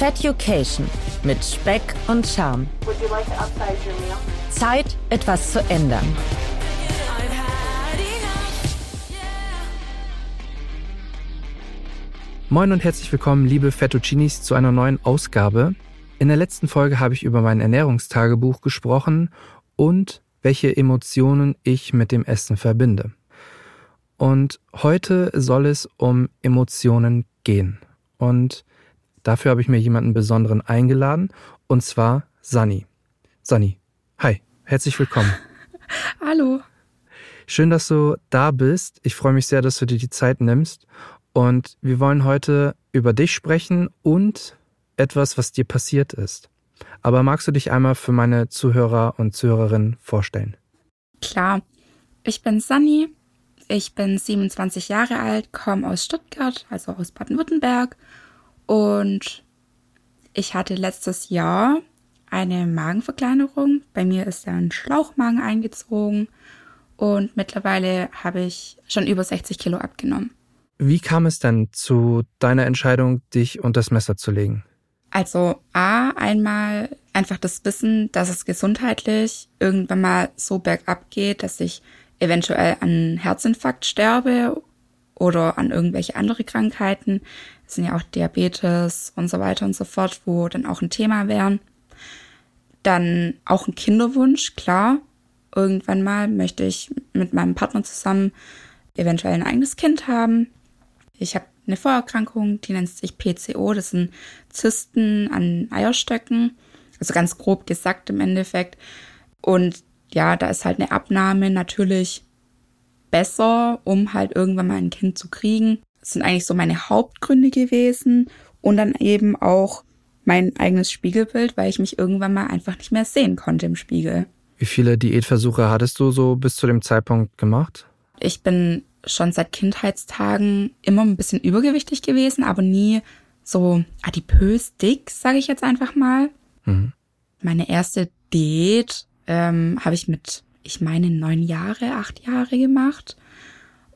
Fatucation mit Speck und Charme. Zeit, etwas zu ändern. Moin und herzlich willkommen, liebe Fettuccinis, zu einer neuen Ausgabe. In der letzten Folge habe ich über mein Ernährungstagebuch gesprochen und welche Emotionen ich mit dem Essen verbinde. Und heute soll es um Emotionen gehen. Und dafür habe ich mir jemanden besonderen eingeladen, und zwar Sani. Sani, hi, herzlich willkommen. Hallo. Schön, dass du da bist. Ich freue mich sehr, dass du dir die Zeit nimmst. Und wir wollen heute über dich sprechen und etwas, was dir passiert ist. Aber magst du dich einmal für meine Zuhörer und Zuhörerinnen vorstellen? Klar. Ich bin Sani, ich bin 27 Jahre alt, komme aus Stuttgart, also aus Baden-Württemberg. Und ich hatte letztes Jahr eine Magenverkleinerung. Bei mir ist ein Schlauchmagen eingezogen. Und mittlerweile habe ich schon über 60 Kilo abgenommen. Wie kam es denn zu deiner Entscheidung, dich unter das Messer zu legen? Also A, einmal einfach das Wissen, dass es gesundheitlich irgendwann mal so bergab geht, dass ich eventuell an Herzinfarkt sterbe oder an irgendwelche andere Krankheiten. Sind ja auch Diabetes und so weiter und so fort, wo dann auch ein Thema wären. Dann auch ein Kinderwunsch, klar. Irgendwann mal möchte ich mit meinem Partner zusammen eventuell ein eigenes Kind haben. Ich habe eine Vorerkrankung, die nennt sich PCO. Das sind Zysten an Eierstöcken. Also ganz grob gesagt im Endeffekt. Und ja, da ist halt eine Abnahme natürlich besser, um halt irgendwann mal ein Kind zu kriegen. Das sind eigentlich so meine Hauptgründe gewesen und dann eben auch mein eigenes Spiegelbild, weil ich mich irgendwann mal einfach nicht mehr sehen konnte im Spiegel. Wie viele Diätversuche hattest du so bis zu dem Zeitpunkt gemacht? Ich bin schon seit Kindheitstagen immer ein bisschen übergewichtig gewesen, aber nie so adipös dick, sage ich jetzt einfach mal. Mhm. Meine erste Diät ähm, habe ich mit, ich meine, neun Jahre, acht Jahre gemacht.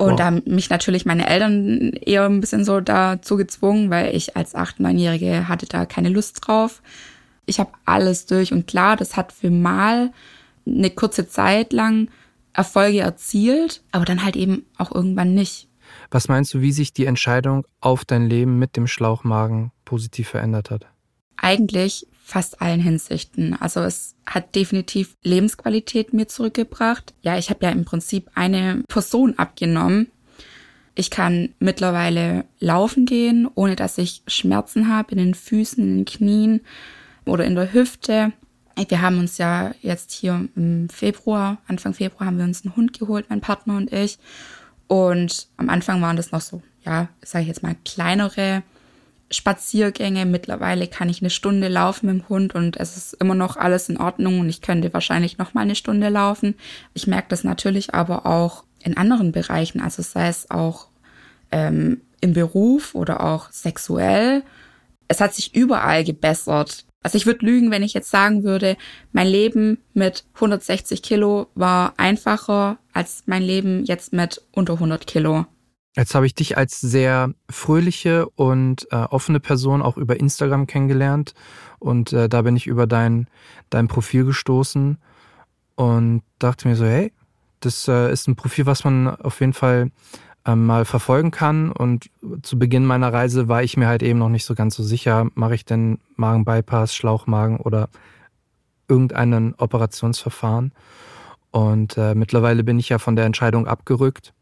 Und wow. da haben mich natürlich meine Eltern eher ein bisschen so dazu gezwungen, weil ich als acht, neunjährige hatte da keine Lust drauf. Ich habe alles durch und klar, das hat für mal eine kurze Zeit lang Erfolge erzielt, aber dann halt eben auch irgendwann nicht. Was meinst du, wie sich die Entscheidung auf dein Leben mit dem Schlauchmagen positiv verändert hat? Eigentlich fast allen Hinsichten. Also es hat definitiv Lebensqualität mir zurückgebracht. Ja, ich habe ja im Prinzip eine Person abgenommen. Ich kann mittlerweile laufen gehen, ohne dass ich Schmerzen habe in den Füßen, in den Knien oder in der Hüfte. Wir haben uns ja jetzt hier im Februar, Anfang Februar haben wir uns einen Hund geholt, mein Partner und ich. Und am Anfang waren das noch so, ja, sage ich jetzt mal, kleinere Spaziergänge. Mittlerweile kann ich eine Stunde laufen mit dem Hund und es ist immer noch alles in Ordnung und ich könnte wahrscheinlich noch mal eine Stunde laufen. Ich merke das natürlich aber auch in anderen Bereichen, also sei es auch ähm, im Beruf oder auch sexuell. Es hat sich überall gebessert. Also ich würde lügen, wenn ich jetzt sagen würde, mein Leben mit 160 Kilo war einfacher als mein Leben jetzt mit unter 100 Kilo. Jetzt habe ich dich als sehr fröhliche und äh, offene Person auch über Instagram kennengelernt und äh, da bin ich über dein, dein Profil gestoßen und dachte mir so, hey, das äh, ist ein Profil, was man auf jeden Fall ähm, mal verfolgen kann. Und zu Beginn meiner Reise war ich mir halt eben noch nicht so ganz so sicher, mache ich denn Magenbypass, Schlauchmagen oder irgendeinen Operationsverfahren. Und äh, mittlerweile bin ich ja von der Entscheidung abgerückt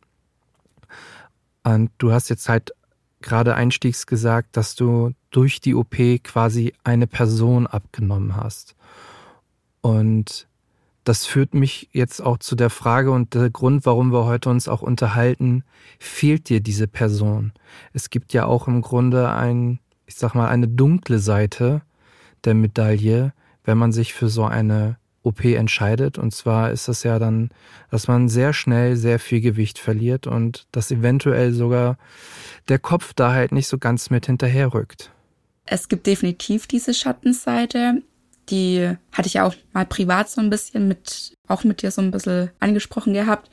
und du hast jetzt halt gerade einstiegs gesagt, dass du durch die OP quasi eine Person abgenommen hast. Und das führt mich jetzt auch zu der Frage und der Grund, warum wir heute uns auch unterhalten, fehlt dir diese Person? Es gibt ja auch im Grunde ein, ich sag mal, eine dunkle Seite der Medaille, wenn man sich für so eine OP entscheidet. Und zwar ist es ja dann, dass man sehr schnell sehr viel Gewicht verliert und dass eventuell sogar der Kopf da halt nicht so ganz mit hinterherrückt. Es gibt definitiv diese Schattenseite. Die hatte ich ja auch mal privat so ein bisschen mit, auch mit dir so ein bisschen angesprochen gehabt.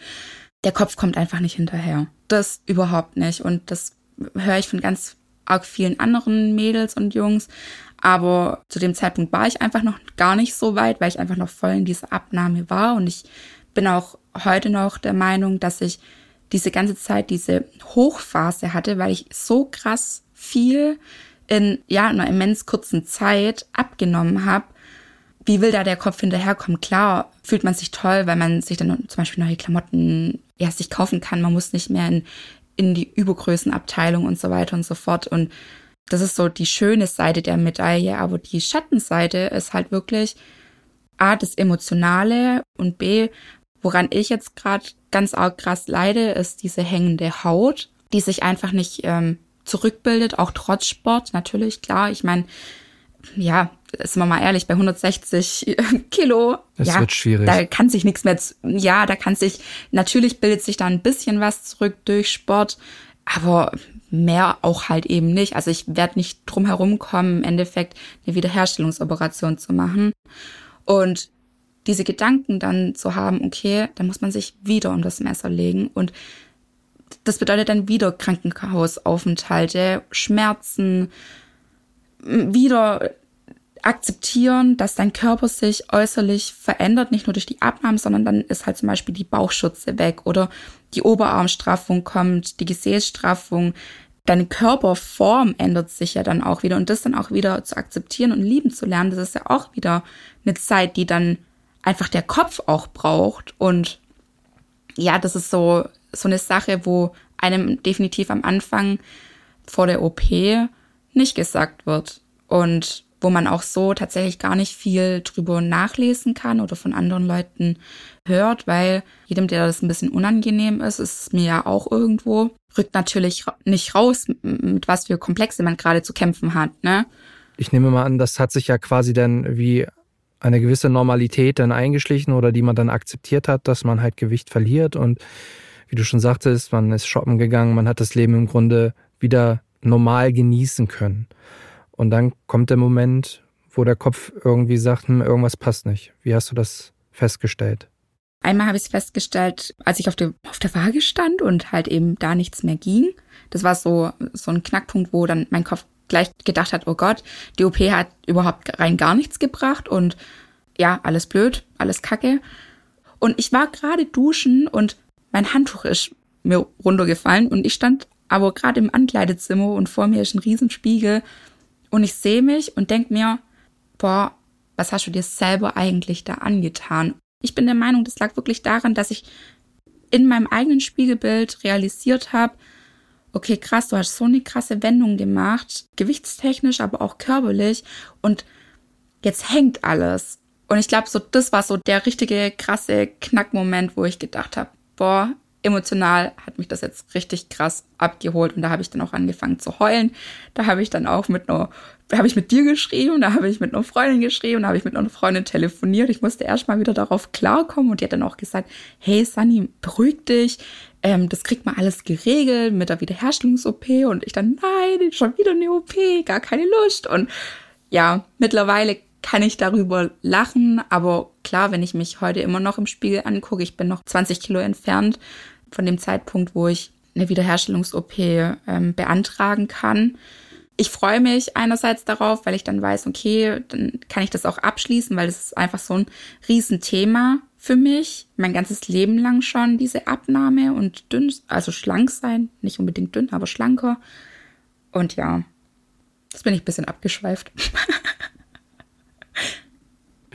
Der Kopf kommt einfach nicht hinterher. Das überhaupt nicht. Und das höre ich von ganz arg vielen anderen Mädels und Jungs Aber zu dem Zeitpunkt war ich einfach noch gar nicht so weit, weil ich einfach noch voll in dieser Abnahme war. Und ich bin auch heute noch der Meinung, dass ich diese ganze Zeit diese Hochphase hatte, weil ich so krass viel in ja einer immens kurzen Zeit abgenommen habe. Wie will da der Kopf hinterherkommen? Klar, fühlt man sich toll, weil man sich dann zum Beispiel neue Klamotten ja sich kaufen kann. Man muss nicht mehr in, in die Übergrößenabteilung und so weiter und so fort. Und das ist so die schöne Seite der Medaille, aber die Schattenseite ist halt wirklich A, das Emotionale und B, woran ich jetzt gerade ganz arg krass leide, ist diese hängende Haut, die sich einfach nicht ähm, zurückbildet, auch trotz Sport, natürlich, klar. Ich meine, ja, sind wir mal ehrlich, bei 160 Kilo, das ja, wird schwierig. da kann sich nichts mehr, ja, da kann sich, natürlich bildet sich da ein bisschen was zurück durch Sport, aber mehr auch halt eben nicht. Also ich werde nicht drum herum kommen, im Endeffekt eine Wiederherstellungsoperation zu machen. Und diese Gedanken dann zu haben, okay, da muss man sich wieder um das Messer legen und das bedeutet dann wieder Krankenhausaufenthalte, Schmerzen, wieder akzeptieren, dass dein Körper sich äußerlich verändert, nicht nur durch die Abnahme, sondern dann ist halt zum Beispiel die Bauchschürze weg oder die Oberarmstraffung kommt, die Gesäßstraffung. Deine Körperform ändert sich ja dann auch wieder und das dann auch wieder zu akzeptieren und lieben zu lernen, das ist ja auch wieder eine Zeit, die dann einfach der Kopf auch braucht und ja, das ist so, so eine Sache, wo einem definitiv am Anfang vor der OP nicht gesagt wird. Und wo man auch so tatsächlich gar nicht viel drüber nachlesen kann oder von anderen Leuten hört, weil jedem, der das ein bisschen unangenehm ist, ist es mir ja auch irgendwo, rückt natürlich nicht raus, mit was für Komplexe man gerade zu kämpfen hat, ne? Ich nehme mal an, das hat sich ja quasi dann wie eine gewisse Normalität dann eingeschlichen oder die man dann akzeptiert hat, dass man halt Gewicht verliert und wie du schon sagtest, man ist shoppen gegangen, man hat das Leben im Grunde wieder normal genießen können. Und dann kommt der Moment, wo der Kopf irgendwie sagt, hm, irgendwas passt nicht. Wie hast du das festgestellt? Einmal habe ich es festgestellt, als ich auf der, auf der Waage stand und halt eben da nichts mehr ging. Das war so, so ein Knackpunkt, wo dann mein Kopf gleich gedacht hat, oh Gott, die OP hat überhaupt rein gar nichts gebracht und ja, alles blöd, alles kacke. Und ich war gerade duschen und mein Handtuch ist mir runtergefallen und ich stand aber gerade im Ankleidezimmer und vor mir ist ein Riesenspiegel und ich sehe mich und denke mir, boah, was hast du dir selber eigentlich da angetan? Ich bin der Meinung, das lag wirklich daran, dass ich in meinem eigenen Spiegelbild realisiert habe, okay, krass, du hast so eine krasse Wendung gemacht, gewichtstechnisch, aber auch körperlich und jetzt hängt alles. Und ich glaube, so das war so der richtige krasse Knackmoment, wo ich gedacht habe, boah, emotional hat mich das jetzt richtig krass abgeholt und da habe ich dann auch angefangen zu heulen. Da habe ich dann auch mit einer, habe ich mit dir geschrieben, da habe ich mit einer Freundin geschrieben, da habe ich mit einer Freundin telefoniert. Ich musste erstmal wieder darauf klarkommen und die hat dann auch gesagt, hey Sunny, beruhig dich, ähm, das kriegt man alles geregelt mit der Wiederherstellungs-OP und ich dann, nein, schon wieder eine OP, gar keine Lust und ja, mittlerweile kann ich darüber lachen, aber klar, wenn ich mich heute immer noch im Spiegel angucke, ich bin noch 20 Kilo entfernt, von dem Zeitpunkt, wo ich eine Wiederherstellungs-OP ähm, beantragen kann. Ich freue mich einerseits darauf, weil ich dann weiß, okay, dann kann ich das auch abschließen, weil es ist einfach so ein Riesenthema für mich. Mein ganzes Leben lang schon diese Abnahme und dünn, also schlank sein, nicht unbedingt dünn, aber schlanker. Und ja, das bin ich ein bisschen abgeschweift.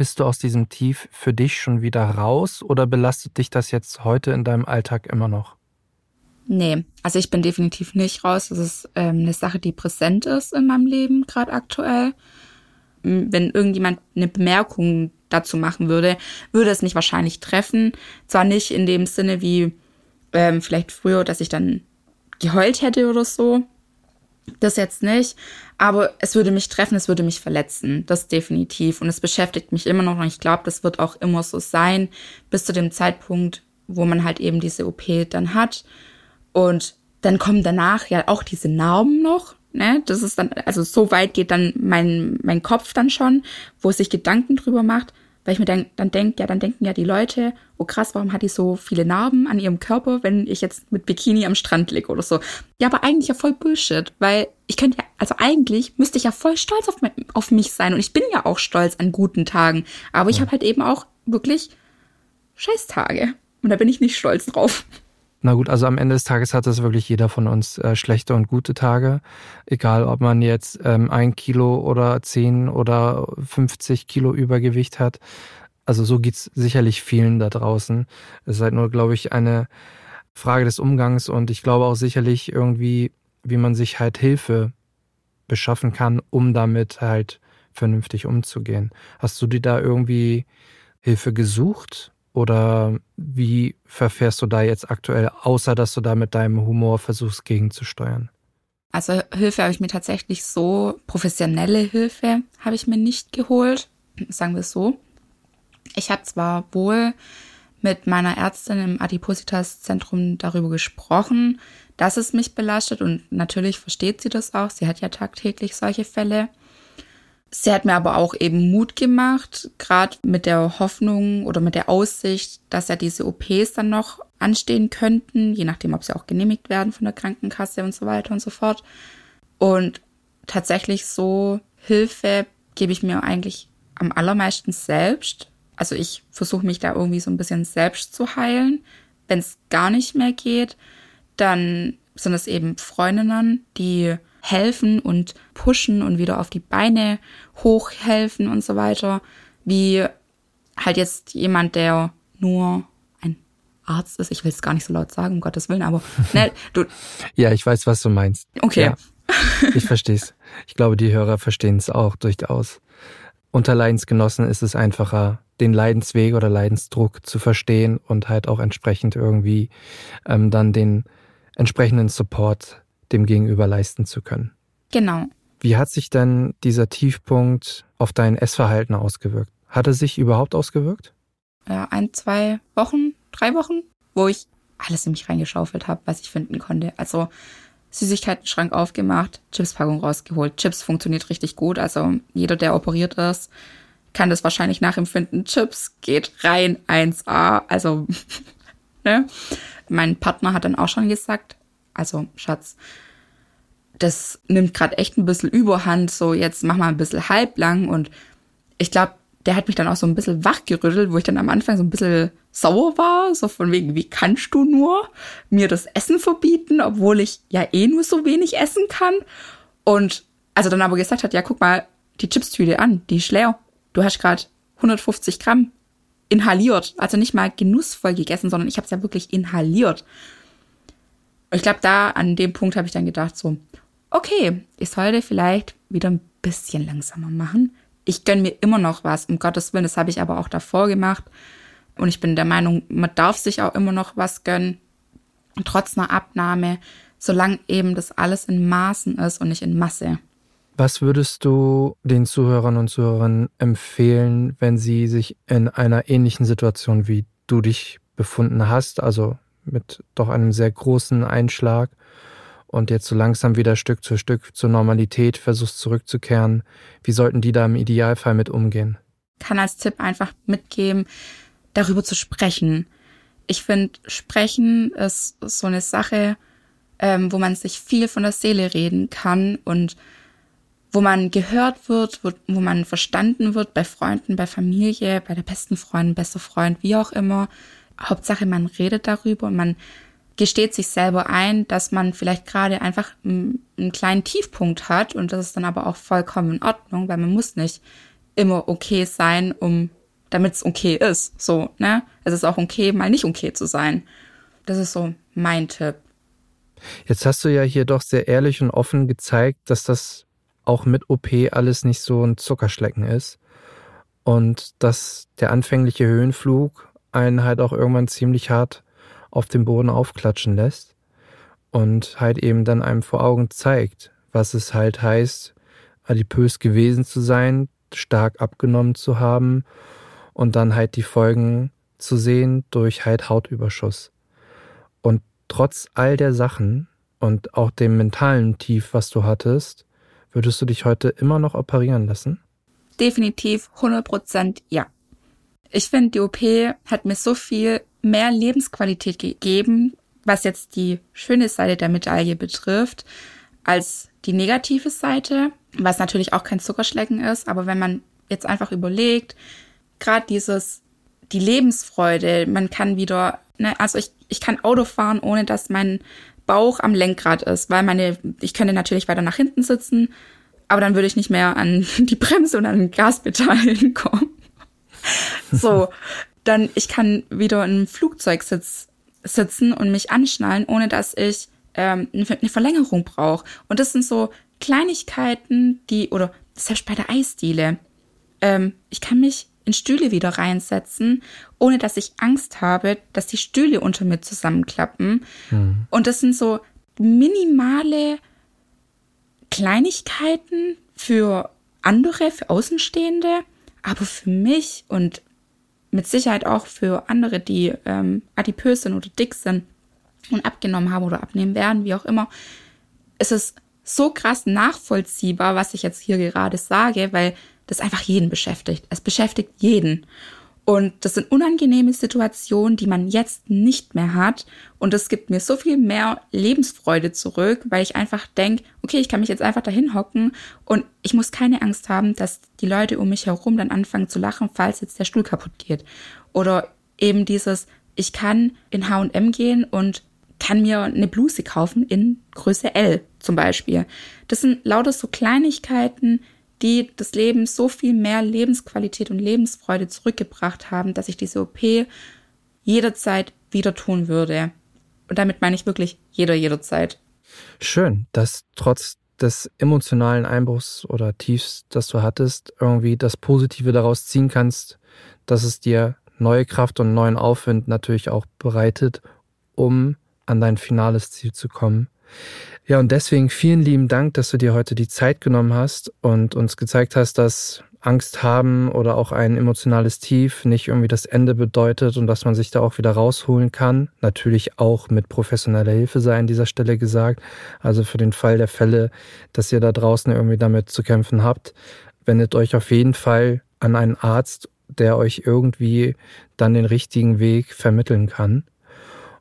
Bist du aus diesem Tief für dich schon wieder raus oder belastet dich das jetzt heute in deinem Alltag immer noch? Nee, also ich bin definitiv nicht raus. Das ist ähm, eine Sache, die präsent ist in meinem Leben, gerade aktuell. Wenn irgendjemand eine Bemerkung dazu machen würde, würde es mich wahrscheinlich treffen. Zwar nicht in dem Sinne wie ähm, vielleicht früher, dass ich dann geheult hätte oder so, das jetzt nicht, aber es würde mich treffen, es würde mich verletzen, das definitiv. Und es beschäftigt mich immer noch und ich glaube, das wird auch immer so sein, bis zu dem Zeitpunkt, wo man halt eben diese OP dann hat. Und dann kommen danach ja auch diese Narben noch. Ne? Das ist dann, also so weit geht dann mein, mein Kopf dann schon, wo sich Gedanken drüber macht. Weil ich mir dann, dann denke, ja, dann denken ja die Leute, oh krass, warum hat die so viele Narben an ihrem Körper, wenn ich jetzt mit Bikini am Strand liege oder so. Ja, aber eigentlich ja voll Bullshit, weil ich könnte ja, also eigentlich müsste ich ja voll stolz auf, mein, auf mich sein und ich bin ja auch stolz an guten Tagen. Aber ich habe halt eben auch wirklich Scheißtage. Und da bin ich nicht stolz drauf. Na gut, also am Ende des Tages hat das wirklich jeder von uns äh, schlechte und gute Tage. Egal, ob man jetzt ähm, ein Kilo oder zehn oder 50 Kilo Übergewicht hat. Also so geht's sicherlich vielen da draußen. Es ist halt nur, glaube ich, eine Frage des Umgangs und ich glaube auch sicherlich irgendwie, wie man sich halt Hilfe beschaffen kann, um damit halt vernünftig umzugehen. Hast du dir da irgendwie Hilfe gesucht? Oder wie verfährst du da jetzt aktuell, außer dass du da mit deinem Humor versuchst gegenzusteuern? Also Hilfe habe ich mir tatsächlich so, professionelle Hilfe habe ich mir nicht geholt, sagen wir es so. Ich habe zwar wohl mit meiner Ärztin im Adipositas-Zentrum darüber gesprochen, dass es mich belastet und natürlich versteht sie das auch. Sie hat ja tagtäglich solche Fälle. Sie hat mir aber auch eben Mut gemacht, gerade mit der Hoffnung oder mit der Aussicht, dass ja diese OPs dann noch anstehen könnten, je nachdem, ob sie auch genehmigt werden von der Krankenkasse und so weiter und so fort. Und tatsächlich so Hilfe gebe ich mir eigentlich am allermeisten selbst. Also ich versuche mich da irgendwie so ein bisschen selbst zu heilen. Wenn es gar nicht mehr geht, dann sind es eben Freundinnen, die helfen und pushen und wieder auf die Beine hochhelfen und so weiter, wie halt jetzt jemand, der nur ein Arzt ist. Ich will es gar nicht so laut sagen, um Gottes Willen, aber ne, du. ja, ich weiß, was du meinst. Okay. Ja, ich verstehe es. Ich glaube, die Hörer verstehen es auch durchaus. Unter Leidensgenossen ist es einfacher, den Leidensweg oder Leidensdruck zu verstehen und halt auch entsprechend irgendwie ähm, dann den entsprechenden Support dem Gegenüber leisten zu können. Genau. Wie hat sich denn dieser Tiefpunkt auf dein Essverhalten ausgewirkt? Hat er sich überhaupt ausgewirkt? Ja, ein, zwei Wochen, drei Wochen, wo ich alles in mich reingeschaufelt habe, was ich finden konnte. Also Süßigkeiten-Schrank aufgemacht, Chipspackung rausgeholt. Chips funktioniert richtig gut. Also jeder, der operiert ist, kann das wahrscheinlich nachempfinden. Chips geht rein 1A. Also, ne? Mein Partner hat dann auch schon gesagt, also Schatz, das nimmt gerade echt ein bisschen Überhand, so jetzt mach mal ein bisschen halblang und ich glaube, der hat mich dann auch so ein bisschen wachgerüttelt, wo ich dann am Anfang so ein bisschen sauer war, so von wegen, wie kannst du nur mir das Essen verbieten, obwohl ich ja eh nur so wenig essen kann? Und also dann aber gesagt hat, ja, guck mal die Chipstüte an, die ist leer. Du hast gerade 150 Gramm inhaliert, also nicht mal genussvoll gegessen, sondern ich habe es ja wirklich inhaliert. Ich glaube, da an dem Punkt habe ich dann gedacht, so, okay, ich sollte vielleicht wieder ein bisschen langsamer machen. Ich gönne mir immer noch was, um Gottes Willen, das habe ich aber auch davor gemacht. Und ich bin der Meinung, man darf sich auch immer noch was gönnen, trotz einer Abnahme, solange eben das alles in Maßen ist und nicht in Masse. Was würdest du den Zuhörern und Zuhörern empfehlen, wenn sie sich in einer ähnlichen Situation wie du dich befunden hast, also mit doch einem sehr großen Einschlag und jetzt so langsam wieder Stück für Stück zur Normalität versuchst zurückzukehren. Wie sollten die da im Idealfall mit umgehen? Kann als Tipp einfach mitgeben, darüber zu sprechen. Ich finde, sprechen ist so eine Sache, ähm, wo man sich viel von der Seele reden kann und wo man gehört wird, wo, wo man verstanden wird bei Freunden, bei Familie, bei der besten Freundin, bester Freund, wie auch immer. Hauptsache, man redet darüber und man gesteht sich selber ein, dass man vielleicht gerade einfach einen, kleinen Tiefpunkt hat und das ist dann aber auch vollkommen in Ordnung, weil man muss nicht immer okay sein, um damit es okay ist. So, ne? Es ist auch okay, mal nicht okay zu sein. Das ist so mein Tipp. Jetzt hast du ja hier doch sehr ehrlich und offen gezeigt, dass das auch mit OP alles nicht so ein Zuckerschlecken ist und dass der anfängliche Höhenflug einen halt auch irgendwann ziemlich hart auf dem Boden aufklatschen lässt und halt eben dann einem vor Augen zeigt, was es halt heißt, adipös gewesen zu sein, stark abgenommen zu haben und dann halt die Folgen zu sehen durch halt Hautüberschuss. Und trotz all der Sachen und auch dem mentalen Tief, was du hattest, würdest du dich heute immer noch operieren lassen? Definitiv 100 Prozent ja. Ich finde, die OP hat mir so viel mehr Lebensqualität gegeben, was jetzt die schöne Seite der Medaille betrifft, als die negative Seite, was natürlich auch kein Zuckerschlecken ist, aber wenn man jetzt einfach überlegt, gerade dieses, die Lebensfreude, man kann wieder, ne, also ich, ich kann Auto fahren, ohne dass mein Bauch am Lenkrad ist, weil meine, ich könnte natürlich weiter nach hinten sitzen, aber dann würde ich nicht mehr an die Bremse und an den Gaspedal hinkommen. So, dann ich kann wieder in einem Flugzeug sitz, sitzen und mich anschnallen, ohne dass ich ähm, eine Verlängerung brauche. Und das sind so Kleinigkeiten, die, oder selbst bei der Eisdiele, ähm, ich kann mich in Stühle wieder reinsetzen, ohne dass ich Angst habe, dass die Stühle unter mir zusammenklappen. Mhm. Und das sind so minimale Kleinigkeiten für andere, für Außenstehende, aber für mich und mit Sicherheit auch für andere, die ähm, adipös sind oder dick sind und abgenommen haben oder abnehmen werden, wie auch immer, ist es so krass nachvollziehbar, was ich jetzt hier gerade sage, weil das einfach jeden beschäftigt. Es beschäftigt jeden. Und das sind unangenehme Situationen, die man jetzt nicht mehr hat. Und es gibt mir so viel mehr Lebensfreude zurück, weil ich einfach denke, okay, ich kann mich jetzt einfach dahin hocken und ich muss keine Angst haben, dass die Leute um mich herum dann anfangen zu lachen, falls jetzt der Stuhl kaputt geht. Oder eben dieses, ich kann in H&M gehen und kann mir eine Bluse kaufen in Größe L zum Beispiel. Das sind lauter so Kleinigkeiten, die das Leben so viel mehr Lebensqualität und Lebensfreude zurückgebracht haben, dass ich diese OP jederzeit wieder tun würde. Und damit meine ich wirklich jeder, jederzeit. Schön, dass trotz des emotionalen Einbruchs oder Tiefs, das du hattest, irgendwie das Positive daraus ziehen kannst, dass es dir neue Kraft und neuen Aufwind natürlich auch bereitet, um an dein finales Ziel zu kommen. Ja, und deswegen vielen lieben Dank, dass du dir heute die Zeit genommen hast und uns gezeigt hast, dass Angst haben oder auch ein emotionales Tief nicht irgendwie das Ende bedeutet und dass man sich da auch wieder rausholen kann. Natürlich auch mit professioneller Hilfe sei an dieser Stelle gesagt. Also für den Fall der Fälle, dass ihr da draußen irgendwie damit zu kämpfen habt, wendet euch auf jeden Fall an einen Arzt, der euch irgendwie dann den richtigen Weg vermitteln kann.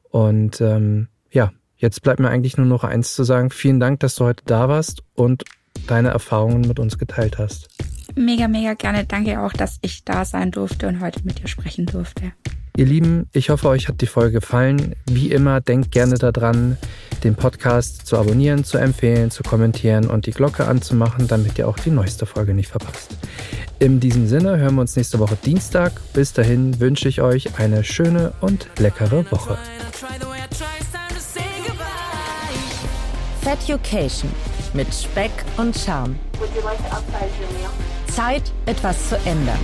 Und ähm, ja, Jetzt bleibt mir eigentlich nur noch eins zu sagen. Vielen Dank, dass du heute da warst und deine Erfahrungen mit uns geteilt hast. Mega, mega gerne. Danke auch, dass ich da sein durfte und heute mit dir sprechen durfte. Ihr Lieben, ich hoffe, euch hat die Folge gefallen. Wie immer, denkt gerne daran, den Podcast zu abonnieren, zu empfehlen, zu kommentieren und die Glocke anzumachen, damit ihr auch die neueste Folge nicht verpasst. In diesem Sinne hören wir uns nächste Woche Dienstag. Bis dahin wünsche ich euch eine schöne und leckere Woche. Feducation mit Speck und Charme. Zeit, etwas zu ändern.